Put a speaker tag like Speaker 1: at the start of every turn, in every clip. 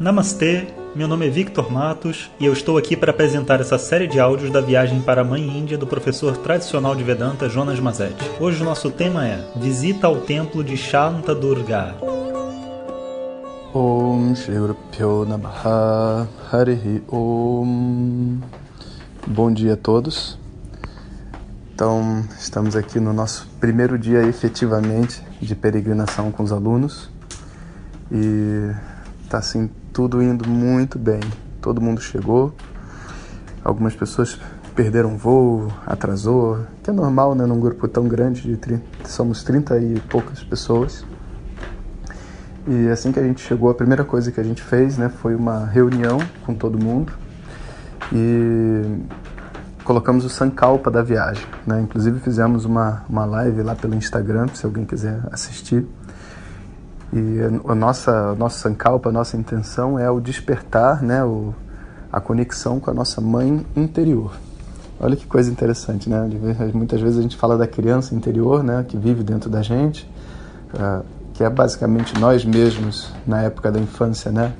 Speaker 1: Namastê, meu nome é Victor Matos e eu estou aqui para apresentar essa série de áudios da viagem para a Mãe Índia do professor tradicional de Vedanta Jonas Mazetti. Hoje o nosso tema é Visita ao Templo de Shanta Durga.
Speaker 2: Om Harihi Om Bom dia a todos. Então, estamos aqui no nosso primeiro dia efetivamente de peregrinação com os alunos e tá assim tudo indo muito bem. Todo mundo chegou. Algumas pessoas perderam voo, atrasou, que é normal, né, num grupo tão grande de 30, somos 30 e poucas pessoas. E assim que a gente chegou, a primeira coisa que a gente fez, né, foi uma reunião com todo mundo e colocamos o Sankalpa da viagem, né? Inclusive fizemos uma uma live lá pelo Instagram, se alguém quiser assistir. E a nossa, nosso Sankalpa, a nossa intenção é o despertar, né, o, a conexão com a nossa mãe interior. Olha que coisa interessante, né? Muitas vezes a gente fala da criança interior, né, que vive dentro da gente, uh, que é basicamente nós mesmos na época da infância, né?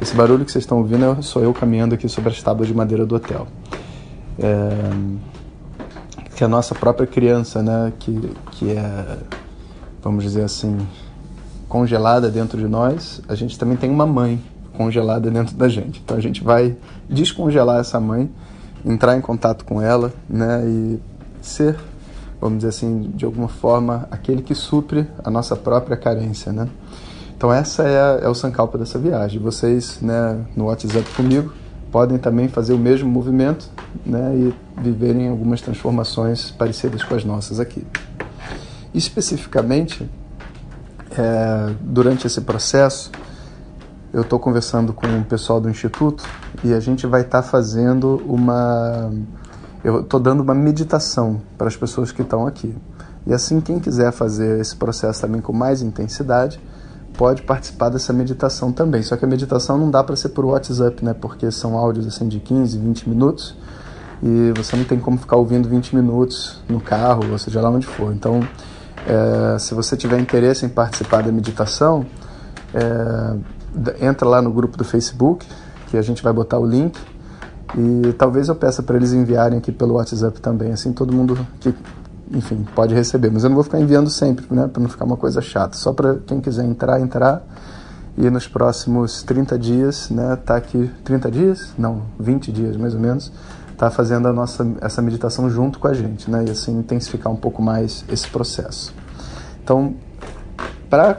Speaker 2: Esse barulho que vocês estão ouvindo sou eu caminhando aqui sobre as tábuas de madeira do hotel. É, que é a nossa própria criança, né? Que, que é, vamos dizer assim, congelada dentro de nós, a gente também tem uma mãe congelada dentro da gente. Então a gente vai descongelar essa mãe, entrar em contato com ela, né, e ser, vamos dizer assim, de alguma forma, aquele que supre a nossa própria carência, né? Então essa é, é o sankalpa dessa viagem. Vocês, né, no WhatsApp comigo, podem também fazer o mesmo movimento, né, e viverem algumas transformações parecidas com as nossas aqui. Especificamente, é, durante esse processo, eu estou conversando com o pessoal do Instituto e a gente vai estar tá fazendo uma. Eu estou dando uma meditação para as pessoas que estão aqui. E assim, quem quiser fazer esse processo também com mais intensidade, pode participar dessa meditação também. Só que a meditação não dá para ser por WhatsApp, né? Porque são áudios assim de 15, 20 minutos e você não tem como ficar ouvindo 20 minutos no carro, ou seja lá onde for. Então, é, se você tiver interesse em participar da meditação, é, entra lá no grupo do Facebook, que a gente vai botar o link. E talvez eu peça para eles enviarem aqui pelo WhatsApp também, assim todo mundo que, enfim, pode receber. Mas eu não vou ficar enviando sempre, né, para não ficar uma coisa chata. Só para quem quiser entrar, entrar. E nos próximos 30 dias, né, tá aqui 30 dias? Não, 20 dias mais ou menos está fazendo a nossa, essa meditação junto com a gente, né? E assim intensificar um pouco mais esse processo. Então, para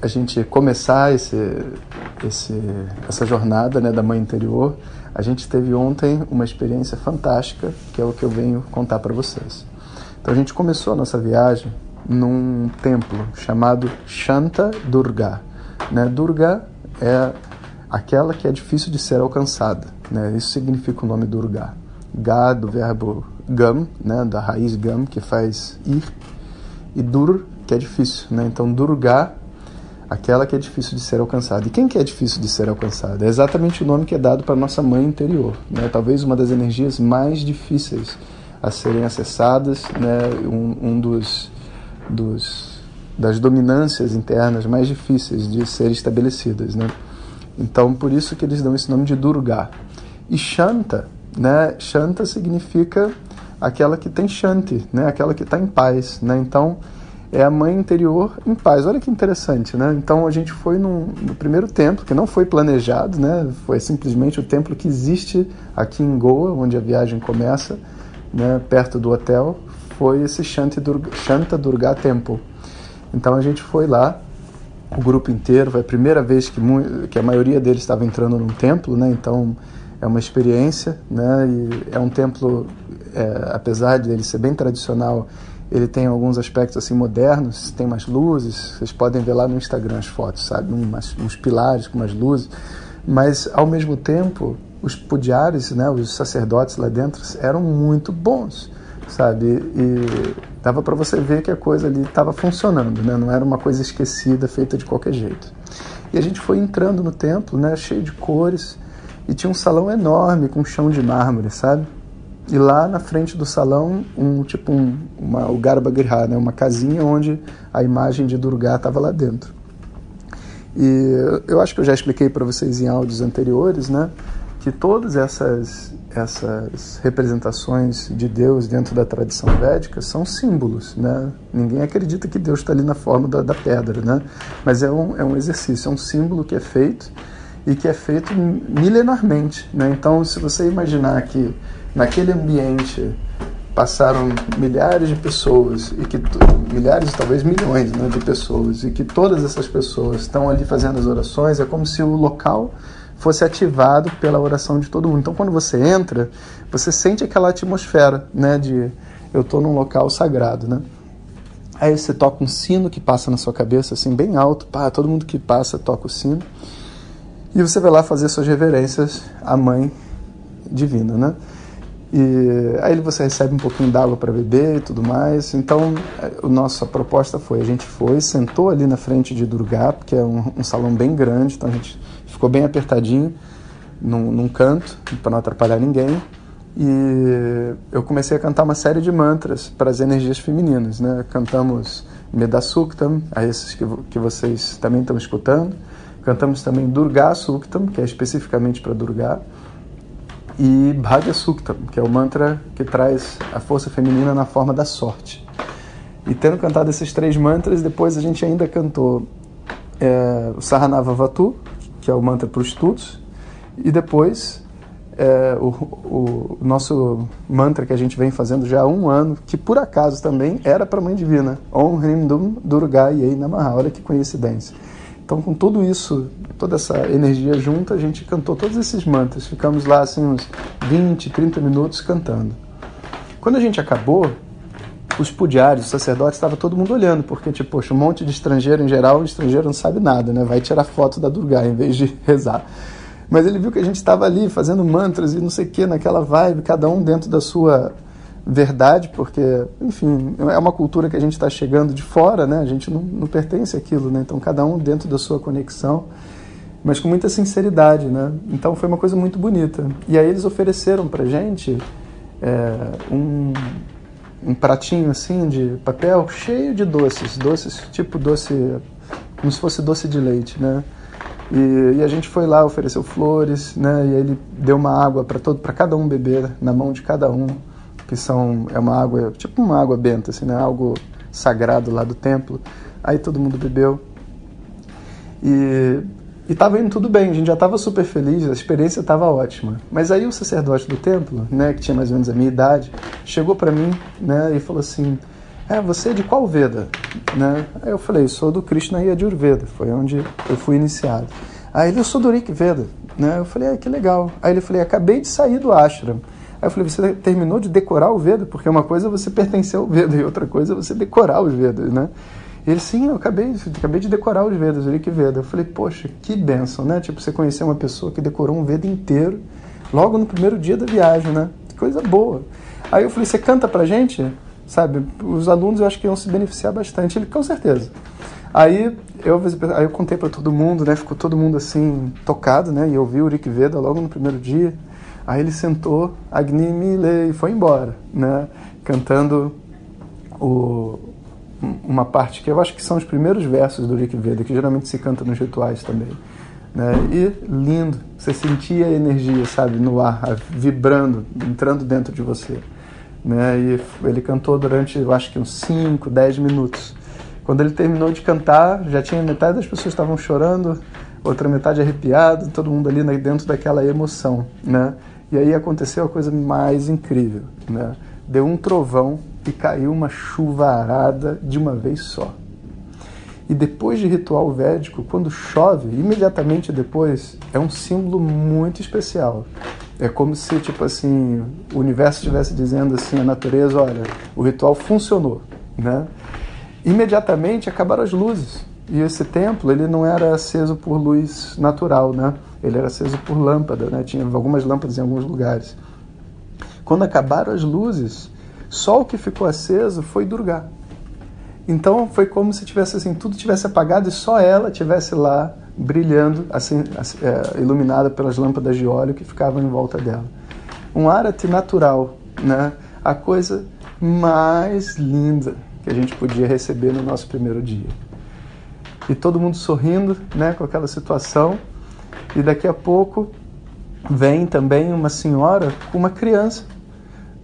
Speaker 2: a gente começar esse, esse, essa jornada né, da mãe interior, a gente teve ontem uma experiência fantástica, que é o que eu venho contar para vocês. Então, a gente começou a nossa viagem num templo chamado Shanta Durga. Né? Durga é aquela que é difícil de ser alcançada. Né? Isso significa o nome Durga. Ga do verbo gam, né, da raiz gam, que faz ir, e dur, que é difícil. Né? Então, durga, aquela que é difícil de ser alcançada. E quem que é difícil de ser alcançada? É exatamente o nome que é dado para nossa mãe interior. Né? Talvez uma das energias mais difíceis a serem acessadas, né? um, um dos, dos, das dominâncias internas mais difíceis de ser estabelecidas. Né? Então, por isso que eles dão esse nome de Durga. E Shanta né? Shanta significa aquela que tem Shanti, né? Aquela que está em paz, né? Então é a mãe interior em paz. Olha que interessante, né? Então a gente foi num, no primeiro templo que não foi planejado, né? Foi simplesmente o templo que existe aqui em Goa, onde a viagem começa, né? Perto do hotel, foi esse Shanti Durga, Shanta Durga Temple. Então a gente foi lá, o grupo inteiro. Foi a primeira vez que, que a maioria deles estava entrando num templo, né? Então é uma experiência, né? E é um templo, é, apesar de ele ser bem tradicional, ele tem alguns aspectos assim modernos, tem umas luzes, vocês podem ver lá no Instagram as fotos, sabe? Umas, uns pilares com umas luzes, mas ao mesmo tempo os pudiares, né, os sacerdotes lá dentro eram muito bons, sabe? E dava para você ver que a coisa ali estava funcionando, né? Não era uma coisa esquecida, feita de qualquer jeito. E a gente foi entrando no templo, né, cheio de cores, e tinha um salão enorme com chão de mármore, sabe? E lá na frente do salão, um tipo um, uma, o Garbagriha, né? uma casinha onde a imagem de Durga estava lá dentro. E eu acho que eu já expliquei para vocês em áudios anteriores, né, que todas essas essas representações de Deus dentro da tradição védica são símbolos, né? Ninguém acredita que Deus está ali na forma da, da, pedra, né? Mas é um, é um exercício, é um símbolo que é feito e que é feito milenarmente, né? Então, se você imaginar que naquele ambiente passaram milhares de pessoas e que milhares, talvez milhões, né, de pessoas e que todas essas pessoas estão ali fazendo as orações, é como se o local fosse ativado pela oração de todo mundo. Então, quando você entra, você sente aquela atmosfera, né, de eu estou num local sagrado, né? Aí você toca um sino que passa na sua cabeça, assim, bem alto, pá, todo mundo que passa toca o sino. E você vai lá fazer suas reverências à Mãe Divina, né? E aí você recebe um pouquinho d'água para beber e tudo mais. Então, a nossa proposta foi: a gente foi, sentou ali na frente de Durga, que é um, um salão bem grande, então a gente ficou bem apertadinho num, num canto, para não atrapalhar ninguém. E eu comecei a cantar uma série de mantras para as energias femininas. Né? Cantamos Medasuktam, a esses que, que vocês também estão escutando. Cantamos também Durga Suktam, que é especificamente para Durga. E Bhagya Suktam, que é o mantra que traz a força feminina na forma da sorte. E tendo cantado esses três mantras, depois a gente ainda cantou é, o Saranava Vatu, que é o mantra para os estudos, e depois é, o, o, nosso mantra que a gente vem fazendo já há um ano, que por acaso também era para a Mãe Divina, Om Hrim Dum Durga Yei Namaha, olha que coincidência. Então, com tudo isso, toda essa energia junta, a gente cantou todos esses mantras. Ficamos lá assim uns 20, 30 minutos cantando. Quando a gente acabou, os pudiários, os sacerdotes, estava todo mundo olhando, porque, tipo, poxa, um monte de estrangeiro em geral, o estrangeiro não sabe nada, né? Vai tirar foto da Durga em vez de rezar. Mas ele viu que a gente estava ali fazendo mantras e não sei o que, naquela vibe, cada um dentro da sua verdade, porque, enfim, é uma cultura que a gente está chegando de fora, né? A gente não, não pertence àquilo, né? Então, cada um dentro da sua conexão, mas com muita sinceridade, né? Então, foi uma coisa muito bonita. E aí eles ofereceram para gente é, um um pratinho assim de papel cheio de doces, doces tipo doce, como se fosse doce de leite, né? E, e a gente foi lá, ofereceu flores, né? E ele deu uma água para todo, para cada um beber na mão de cada um, que são é uma água tipo uma água benta, assim, né? Algo sagrado lá do templo. Aí todo mundo bebeu. E e estava indo tudo bem, a gente já estava super feliz, a experiência estava ótima. Mas aí o sacerdote do templo, né, que tinha mais ou menos a minha idade, chegou para mim né, e falou assim: é, você é de qual Veda? Né? Aí eu falei: sou do Krishna Yajurveda, foi onde eu fui iniciado. Aí ele: eu sou do Rik Veda. Né? Eu falei: ah, que legal. Aí ele falou: acabei de sair do ashram. Aí eu falei: você terminou de decorar o Veda? Porque uma coisa é você pertencer ao Veda e outra coisa é você decorar os Vedas, né? Ele, sim, eu acabei, acabei de decorar os Vedas, o Rik Veda. Eu falei, poxa, que benção, né? Tipo, você conhecer uma pessoa que decorou um Veda inteiro logo no primeiro dia da viagem, né? Que coisa boa. Aí eu falei, você canta pra gente? Sabe, os alunos eu acho que iam se beneficiar bastante. Ele, com certeza. Aí eu, aí eu contei para todo mundo, né? Ficou todo mundo assim, tocado, né? E eu vi o Rik Veda logo no primeiro dia. Aí ele sentou, Agni Mile, e foi embora, né? Cantando o, uma parte que eu acho que são os primeiros versos do Rik Veda, que geralmente se canta nos rituais também. Né? E lindo, você sentia a energia, sabe, no ar, vibrando, entrando dentro de você. Né? E ele cantou durante, eu acho que uns 5, 10 minutos. Quando ele terminou de cantar, já tinha metade das pessoas estavam chorando, outra metade arrepiado, todo mundo ali dentro daquela emoção, né? E aí aconteceu a coisa mais incrível, né? Deu um trovão e caiu uma chuvarada de uma vez só. E depois de ritual védico, quando chove, imediatamente depois, é um símbolo muito especial. É como se, tipo assim, o universo estivesse dizendo assim, a natureza, olha, o ritual funcionou, né? Imediatamente acabaram as luzes. E esse templo, ele não era aceso por luz natural, né? Ele era aceso por lâmpada, né? Tinha algumas lâmpadas em alguns lugares. Quando acabaram as luzes, só o que ficou aceso foi Durga. Então foi como se tivesse assim, tudo tivesse apagado e só ela tivesse lá brilhando, assim, é, iluminada pelas lâmpadas de óleo que ficavam em volta dela. Um arate natural, né? A coisa mais linda que a gente podia receber no nosso primeiro dia. e todo mundo sorrindo, né, com aquela situação. E daqui a pouco vem também uma senhora com uma criança,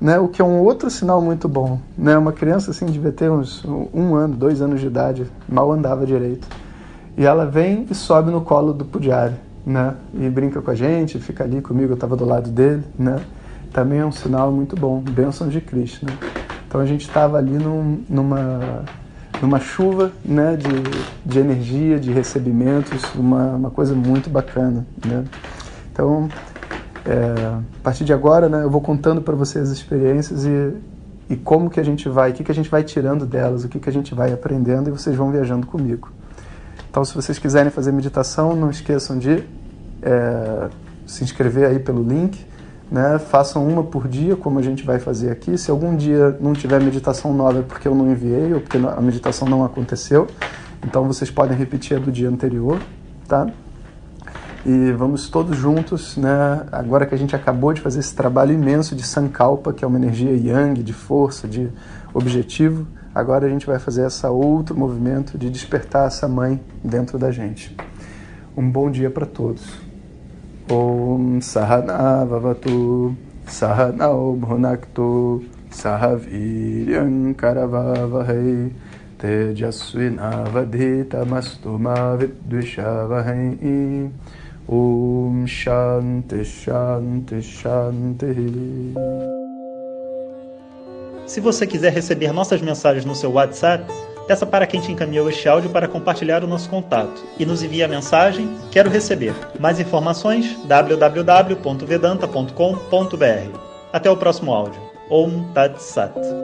Speaker 2: né, o que é um outro sinal muito bom, né, uma criança assim devia ter uns um ano, dois anos de idade, mal andava direito, e ela vem e sobe no colo do Pudiari, né, e brinca com a gente, fica ali comigo, eu estava do lado dele, né, também é um sinal muito bom, bênção de Cristo, né. Então a gente estava ali num, numa numa chuva né, de, de energia, de recebimentos, uma, uma coisa muito bacana. Né? Então, é, a partir de agora, né, eu vou contando para vocês as experiências e, e como que a gente vai, o que, que a gente vai tirando delas, o que, que a gente vai aprendendo e vocês vão viajando comigo. Então, se vocês quiserem fazer meditação, não esqueçam de é, se inscrever aí pelo link né? Façam uma por dia, como a gente vai fazer aqui. Se algum dia não tiver meditação nova é porque eu não enviei ou porque a meditação não aconteceu, então vocês podem repetir a do dia anterior, tá? E vamos todos juntos, né? Agora que a gente acabou de fazer esse trabalho imenso de Sankalpa, que é uma energia yang, de força, de objetivo, agora a gente vai fazer esse outro movimento de despertar essa mãe dentro da gente. Um bom dia para todos. ॐ सहनावतु सहनौ भुनक्तु सह वीर्यङ्करवावहै तेजस्विनावधीतमस्तु मा विद्विषावहै ॐ शान्ति शान्ति शान्तिः
Speaker 1: Se você quiser receber nossas mensagens no seu WhatsApp, Peça para quem te encaminhou este áudio para compartilhar o nosso contato e nos envie a mensagem Quero receber. Mais informações www.vedanta.com.br. Até o próximo áudio. Om Tat Sat.